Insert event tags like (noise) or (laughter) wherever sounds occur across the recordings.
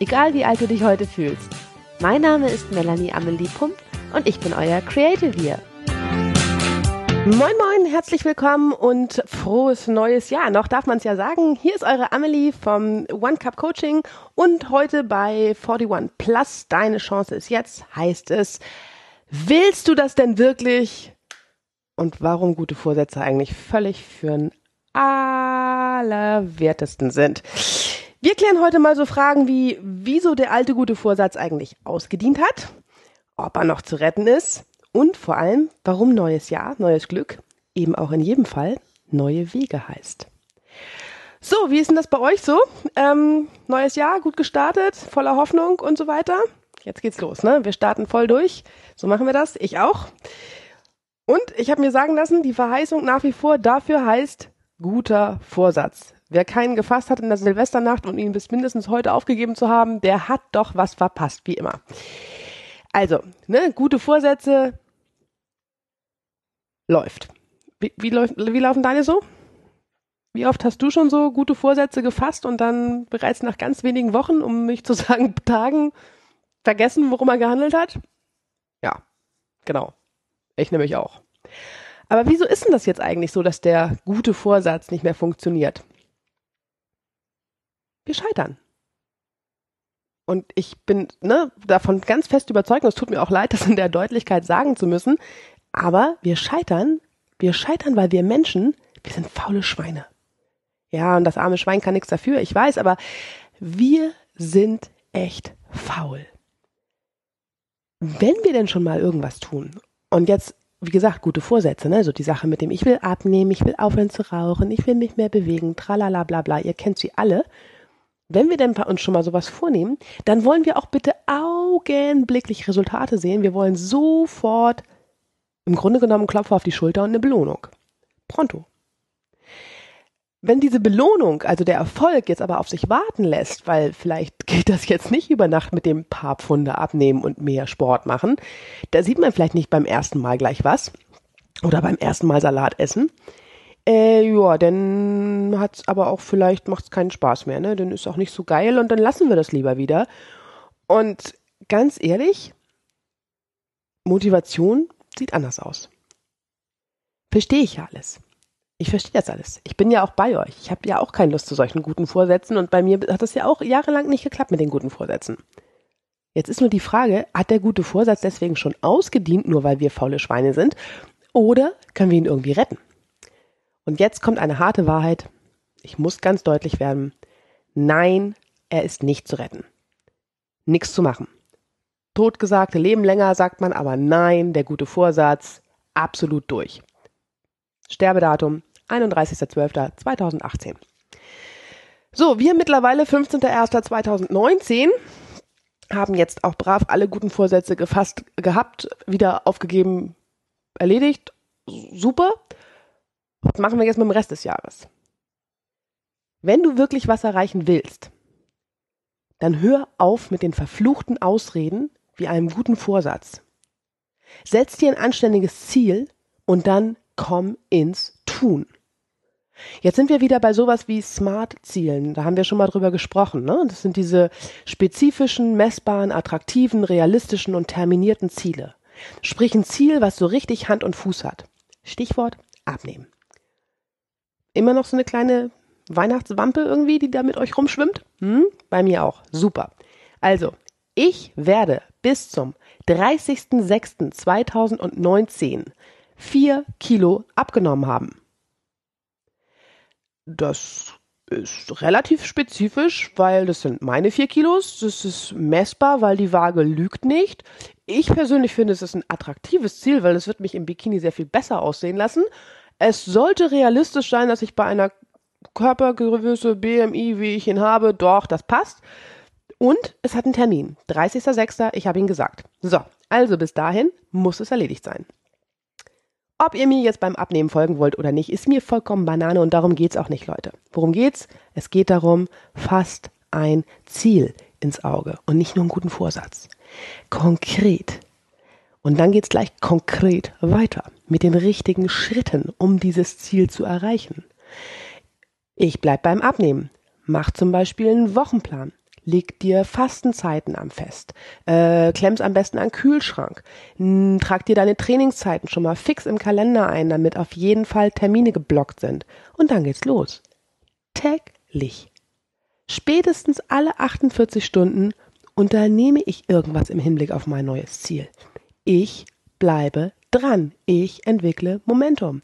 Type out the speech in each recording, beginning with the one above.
egal wie alt du dich heute fühlst. Mein Name ist Melanie Amelie Pump und ich bin euer Creative hier. Moin Moin, herzlich willkommen und frohes neues Jahr. Noch darf man es ja sagen. Hier ist eure Amelie vom One Cup Coaching und heute bei 41 Plus, deine Chance ist jetzt, heißt es, willst du das denn wirklich? Und warum gute Vorsätze eigentlich völlig für den allerwertesten sind. Wir klären heute mal so Fragen wie, wieso der alte gute Vorsatz eigentlich ausgedient hat, ob er noch zu retten ist und vor allem, warum neues Jahr, neues Glück eben auch in jedem Fall neue Wege heißt. So, wie ist denn das bei euch so? Ähm, neues Jahr, gut gestartet, voller Hoffnung und so weiter. Jetzt geht's los, ne? Wir starten voll durch. So machen wir das. Ich auch. Und ich habe mir sagen lassen, die Verheißung nach wie vor dafür heißt guter Vorsatz. Wer keinen gefasst hat in der Silvesternacht und ihn bis mindestens heute aufgegeben zu haben, der hat doch was verpasst, wie immer. Also, ne, gute Vorsätze läuft. Wie, wie, läuft, wie laufen deine so? Wie oft hast du schon so gute Vorsätze gefasst und dann bereits nach ganz wenigen Wochen, um nicht zu (laughs) sagen Tagen, vergessen, worum er gehandelt hat? Ja, genau. Ich nämlich auch. Aber wieso ist denn das jetzt eigentlich so, dass der gute Vorsatz nicht mehr funktioniert? Wir scheitern. Und ich bin ne, davon ganz fest überzeugt, und es tut mir auch leid, das in der Deutlichkeit sagen zu müssen, aber wir scheitern, wir scheitern, weil wir Menschen, wir sind faule Schweine. Ja, und das arme Schwein kann nichts dafür, ich weiß, aber wir sind echt faul. Wenn wir denn schon mal irgendwas tun, und jetzt, wie gesagt, gute Vorsätze, ne, so die Sache mit dem, ich will abnehmen, ich will aufhören zu rauchen, ich will mich mehr bewegen, tralala, bla, bla, ihr kennt sie alle, wenn wir denn uns schon mal sowas vornehmen, dann wollen wir auch bitte augenblicklich Resultate sehen. Wir wollen sofort im Grunde genommen Klopfer auf die Schulter und eine Belohnung. Pronto. Wenn diese Belohnung, also der Erfolg, jetzt aber auf sich warten lässt, weil vielleicht geht das jetzt nicht über Nacht mit dem paar Pfunde abnehmen und mehr Sport machen, da sieht man vielleicht nicht beim ersten Mal gleich was oder beim ersten Mal Salat essen, äh, ja, dann hat's aber auch vielleicht macht's keinen Spaß mehr, ne? Dann ist auch nicht so geil und dann lassen wir das lieber wieder. Und ganz ehrlich, Motivation sieht anders aus. Verstehe ich ja alles. Ich verstehe das alles. Ich bin ja auch bei euch. Ich habe ja auch keine Lust zu solchen guten Vorsätzen und bei mir hat das ja auch jahrelang nicht geklappt mit den guten Vorsätzen. Jetzt ist nur die Frage, hat der gute Vorsatz deswegen schon ausgedient, nur weil wir faule Schweine sind? Oder können wir ihn irgendwie retten? Und jetzt kommt eine harte Wahrheit. Ich muss ganz deutlich werden. Nein, er ist nicht zu retten. Nichts zu machen. Totgesagte leben länger, sagt man, aber nein, der gute Vorsatz, absolut durch. Sterbedatum 31.12.2018. So, wir mittlerweile 15.01.2019 haben jetzt auch brav alle guten Vorsätze gefasst gehabt, wieder aufgegeben, erledigt. Super. Was machen wir jetzt mit dem Rest des Jahres? Wenn du wirklich was erreichen willst, dann hör auf mit den verfluchten Ausreden wie einem guten Vorsatz. Setz dir ein anständiges Ziel und dann komm ins Tun. Jetzt sind wir wieder bei sowas wie Smart-Zielen. Da haben wir schon mal drüber gesprochen. Ne? Das sind diese spezifischen, messbaren, attraktiven, realistischen und terminierten Ziele. Sprich ein Ziel, was so richtig Hand und Fuß hat. Stichwort abnehmen immer noch so eine kleine Weihnachtswampe irgendwie, die da mit euch rumschwimmt? Hm? Bei mir auch. Super. Also, ich werde bis zum 30.06.2019 vier Kilo abgenommen haben. Das ist relativ spezifisch, weil das sind meine vier Kilos. Das ist messbar, weil die Waage lügt nicht. Ich persönlich finde, es ist ein attraktives Ziel, weil es wird mich im Bikini sehr viel besser aussehen lassen. Es sollte realistisch sein, dass ich bei einer Körpergröße BMI, wie ich ihn habe, doch, das passt. Und es hat einen Termin. 30.06. Ich habe ihn gesagt. So, also bis dahin muss es erledigt sein. Ob ihr mir jetzt beim Abnehmen folgen wollt oder nicht, ist mir vollkommen Banane und darum geht's auch nicht, Leute. Worum geht's? Es geht darum, fasst ein Ziel ins Auge und nicht nur einen guten Vorsatz. Konkret. Und dann geht's gleich konkret weiter mit den richtigen Schritten, um dieses Ziel zu erreichen. Ich bleib beim Abnehmen. Mach zum Beispiel einen Wochenplan. Leg dir Fastenzeiten am Fest. Äh, klemm's am besten an Kühlschrank. N trag dir deine Trainingszeiten schon mal fix im Kalender ein, damit auf jeden Fall Termine geblockt sind. Und dann geht's los. Täglich. Spätestens alle 48 Stunden unternehme ich irgendwas im Hinblick auf mein neues Ziel. Ich bleibe dran. Ich entwickle Momentum.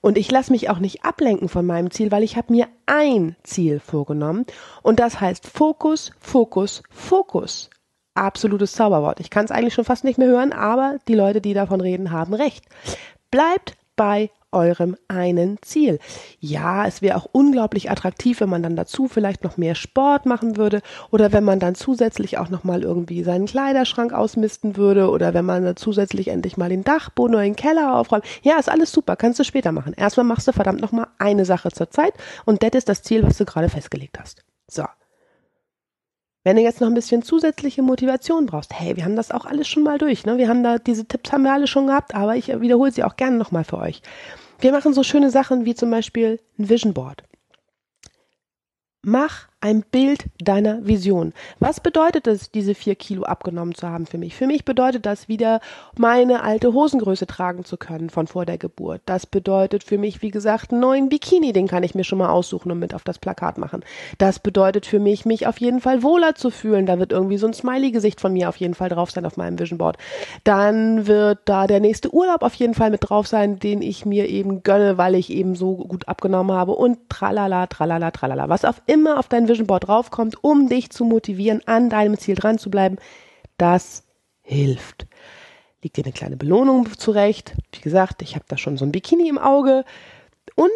Und ich lasse mich auch nicht ablenken von meinem Ziel, weil ich habe mir ein Ziel vorgenommen. Und das heißt Fokus, Fokus, Fokus. Absolutes Zauberwort. Ich kann es eigentlich schon fast nicht mehr hören, aber die Leute, die davon reden, haben recht. Bleibt bei eurem einen Ziel. Ja, es wäre auch unglaublich attraktiv, wenn man dann dazu vielleicht noch mehr Sport machen würde oder wenn man dann zusätzlich auch noch mal irgendwie seinen Kleiderschrank ausmisten würde oder wenn man dann zusätzlich endlich mal den Dachboden oder den Keller aufräumt. Ja, ist alles super, kannst du später machen. Erstmal machst du verdammt noch mal eine Sache zur Zeit und das ist das Ziel, was du gerade festgelegt hast. So. Wenn du jetzt noch ein bisschen zusätzliche Motivation brauchst, hey, wir haben das auch alles schon mal durch, ne? Wir haben da diese Tipps haben wir alle schon gehabt, aber ich wiederhole sie auch gerne nochmal für euch. Wir machen so schöne Sachen wie zum Beispiel ein Vision Board. Mach ein Bild deiner Vision. Was bedeutet es, diese vier Kilo abgenommen zu haben für mich? Für mich bedeutet das wieder, meine alte Hosengröße tragen zu können von vor der Geburt. Das bedeutet für mich, wie gesagt, einen neuen Bikini, den kann ich mir schon mal aussuchen und mit auf das Plakat machen. Das bedeutet für mich, mich auf jeden Fall wohler zu fühlen. Da wird irgendwie so ein Smiley-Gesicht von mir auf jeden Fall drauf sein auf meinem Vision Board. Dann wird da der nächste Urlaub auf jeden Fall mit drauf sein, den ich mir eben gönne, weil ich eben so gut abgenommen habe und tralala, tralala, tralala. Was auf immer auf dein Vision Board draufkommt, um dich zu motivieren, an deinem Ziel dran zu bleiben, das hilft. Liegt dir eine kleine Belohnung zurecht. Wie gesagt, ich habe da schon so ein Bikini im Auge. Und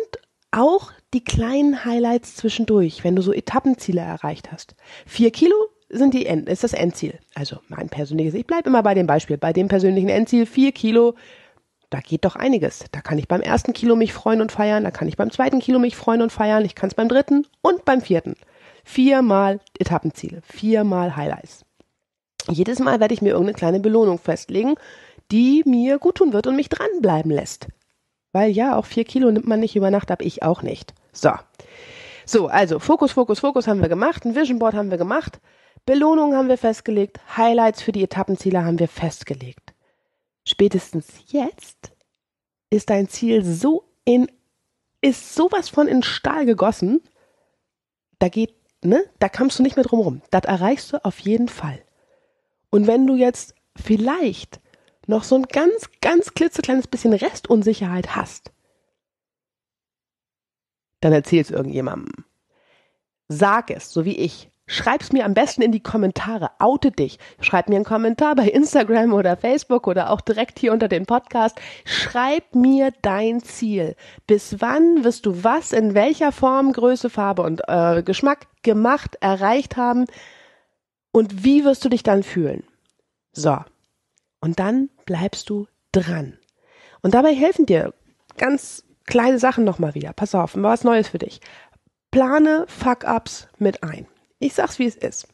auch die kleinen Highlights zwischendurch, wenn du so Etappenziele erreicht hast. Vier Kilo sind die End, ist das Endziel. Also mein persönliches, ich bleibe immer bei dem Beispiel, bei dem persönlichen Endziel, vier Kilo, da geht doch einiges. Da kann ich beim ersten Kilo mich freuen und feiern, da kann ich beim zweiten Kilo mich freuen und feiern, ich kann es beim dritten und beim vierten. Viermal Etappenziele, viermal Highlights. Jedes Mal werde ich mir irgendeine kleine Belohnung festlegen, die mir gut tun wird und mich dranbleiben lässt. Weil ja, auch vier Kilo nimmt man nicht über Nacht ab, ich auch nicht. So. So, also Fokus, Fokus, Fokus haben wir gemacht, ein Vision Board haben wir gemacht, Belohnungen haben wir festgelegt, Highlights für die Etappenziele haben wir festgelegt. Spätestens jetzt ist dein Ziel so in, ist sowas von in Stahl gegossen, da geht ne, da kommst du nicht mehr drum rum. Das erreichst du auf jeden Fall. Und wenn du jetzt vielleicht noch so ein ganz, ganz klitzekleines bisschen Restunsicherheit hast, dann erzähl es irgendjemandem. Sag es, so wie ich. Schreib's mir am besten in die Kommentare. Oute dich. Schreib mir einen Kommentar bei Instagram oder Facebook oder auch direkt hier unter dem Podcast. Schreib mir dein Ziel. Bis wann wirst du was in welcher Form, Größe, Farbe und äh, Geschmack gemacht, erreicht haben? Und wie wirst du dich dann fühlen? So. Und dann bleibst du dran. Und dabei helfen dir ganz kleine Sachen nochmal wieder. Pass auf, was Neues für dich. Plane Fuck-Ups mit ein ich sag's wie es ist.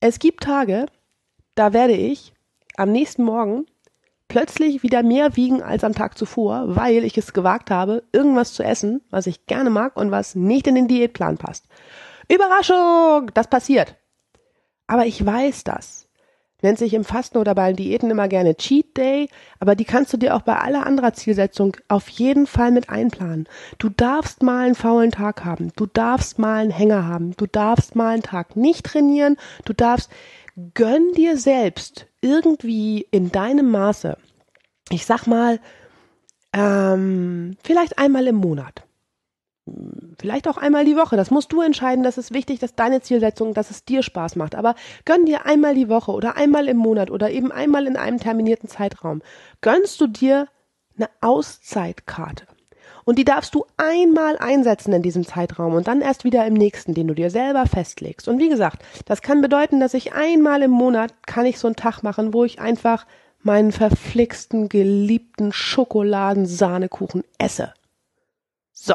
Es gibt Tage, da werde ich am nächsten Morgen plötzlich wieder mehr wiegen als am Tag zuvor, weil ich es gewagt habe, irgendwas zu essen, was ich gerne mag und was nicht in den Diätplan passt. Überraschung! Das passiert. Aber ich weiß das nennt sich im Fasten oder bei Diäten immer gerne Cheat Day, aber die kannst du dir auch bei aller anderer Zielsetzung auf jeden Fall mit einplanen. Du darfst mal einen faulen Tag haben, du darfst mal einen Hänger haben, du darfst mal einen Tag nicht trainieren, du darfst gönn dir selbst irgendwie in deinem Maße. Ich sag mal, ähm, vielleicht einmal im Monat vielleicht auch einmal die Woche. Das musst du entscheiden. Das ist wichtig, dass deine Zielsetzung, dass es dir Spaß macht. Aber gönn dir einmal die Woche oder einmal im Monat oder eben einmal in einem terminierten Zeitraum. Gönnst du dir eine Auszeitkarte. Und die darfst du einmal einsetzen in diesem Zeitraum und dann erst wieder im nächsten, den du dir selber festlegst. Und wie gesagt, das kann bedeuten, dass ich einmal im Monat kann ich so einen Tag machen, wo ich einfach meinen verflixten, geliebten Schokoladensahnekuchen esse. So.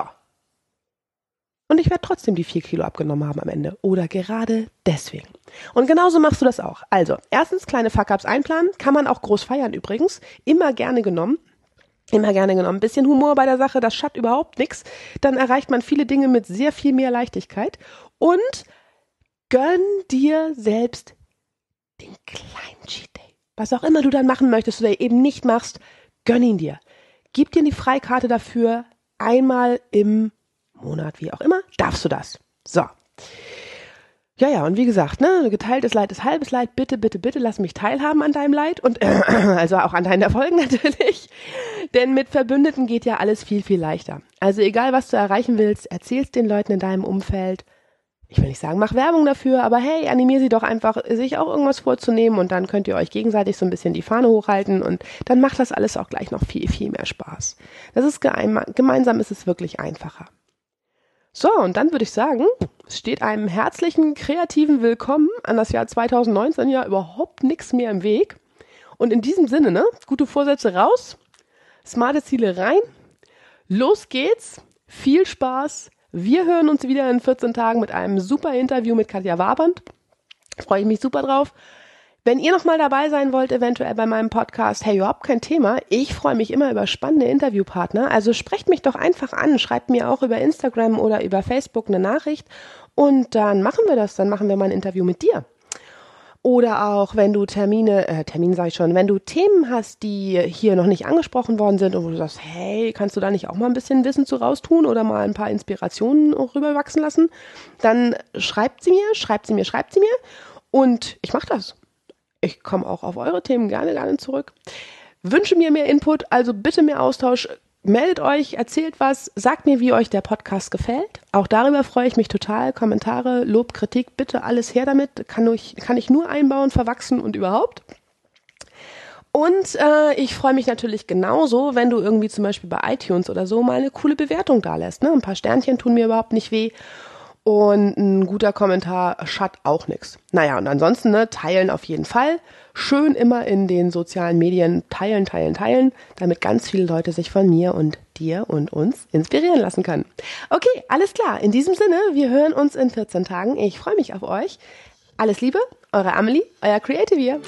Und ich werde trotzdem die vier Kilo abgenommen haben am Ende. Oder gerade deswegen. Und genauso machst du das auch. Also, erstens kleine Fuck-Ups einplanen. Kann man auch groß feiern übrigens. Immer gerne genommen. Immer gerne genommen. bisschen Humor bei der Sache, das schadet überhaupt nichts. Dann erreicht man viele Dinge mit sehr viel mehr Leichtigkeit. Und gönn dir selbst den kleinen Cheat Day. Was auch immer du dann machen möchtest oder eben nicht machst, gönn ihn dir. Gib dir die Freikarte dafür einmal im Monat, wie auch immer, darfst du das. So. Ja, ja, und wie gesagt, ne, geteiltes Leid ist halbes Leid. Bitte, bitte, bitte lass mich teilhaben an deinem Leid und äh, (clears throat) also auch an deinen Erfolgen (laughs) natürlich. Denn mit Verbündeten geht ja alles viel, viel leichter. Also egal, was du erreichen willst, erzählst den Leuten in deinem Umfeld. Ich will nicht sagen, mach Werbung dafür, aber hey, animier sie doch einfach, sich auch irgendwas vorzunehmen und dann könnt ihr euch gegenseitig so ein bisschen die Fahne hochhalten und dann macht das alles auch gleich noch viel, viel mehr Spaß. Das ist gemeinsam ist es wirklich einfacher. So, und dann würde ich sagen, es steht einem herzlichen, kreativen Willkommen an das Jahr 2019 ja überhaupt nichts mehr im Weg. Und in diesem Sinne, ne, gute Vorsätze raus, smarte Ziele rein, los geht's, viel Spaß. Wir hören uns wieder in 14 Tagen mit einem super Interview mit Katja Waband. Freue ich mich super drauf. Wenn ihr nochmal dabei sein wollt, eventuell bei meinem Podcast, hey, überhaupt kein Thema. Ich freue mich immer über spannende Interviewpartner. Also sprecht mich doch einfach an, schreibt mir auch über Instagram oder über Facebook eine Nachricht und dann machen wir das. Dann machen wir mal ein Interview mit dir. Oder auch, wenn du Termine, äh, Termin sage ich schon, wenn du Themen hast, die hier noch nicht angesprochen worden sind und wo du sagst, hey, kannst du da nicht auch mal ein bisschen Wissen zu raustun oder mal ein paar Inspirationen rüberwachsen lassen, dann schreibt sie mir, schreibt sie mir, schreibt sie mir und ich mache das ich komme auch auf eure Themen gerne, gerne zurück. Wünsche mir mehr Input, also bitte mehr Austausch. Meldet euch, erzählt was, sagt mir, wie euch der Podcast gefällt. Auch darüber freue ich mich total. Kommentare, Lob, Kritik, bitte alles her damit. Kann ich, kann ich nur einbauen, verwachsen und überhaupt. Und äh, ich freue mich natürlich genauso, wenn du irgendwie zum Beispiel bei iTunes oder so mal eine coole Bewertung da lässt. Ne? Ein paar Sternchen tun mir überhaupt nicht weh. Und ein guter Kommentar schadet auch nichts. Naja, und ansonsten, ne, teilen auf jeden Fall. Schön immer in den sozialen Medien teilen, teilen, teilen, damit ganz viele Leute sich von mir und dir und uns inspirieren lassen können. Okay, alles klar. In diesem Sinne, wir hören uns in 14 Tagen. Ich freue mich auf euch. Alles Liebe, eure Amelie, euer Creative Year.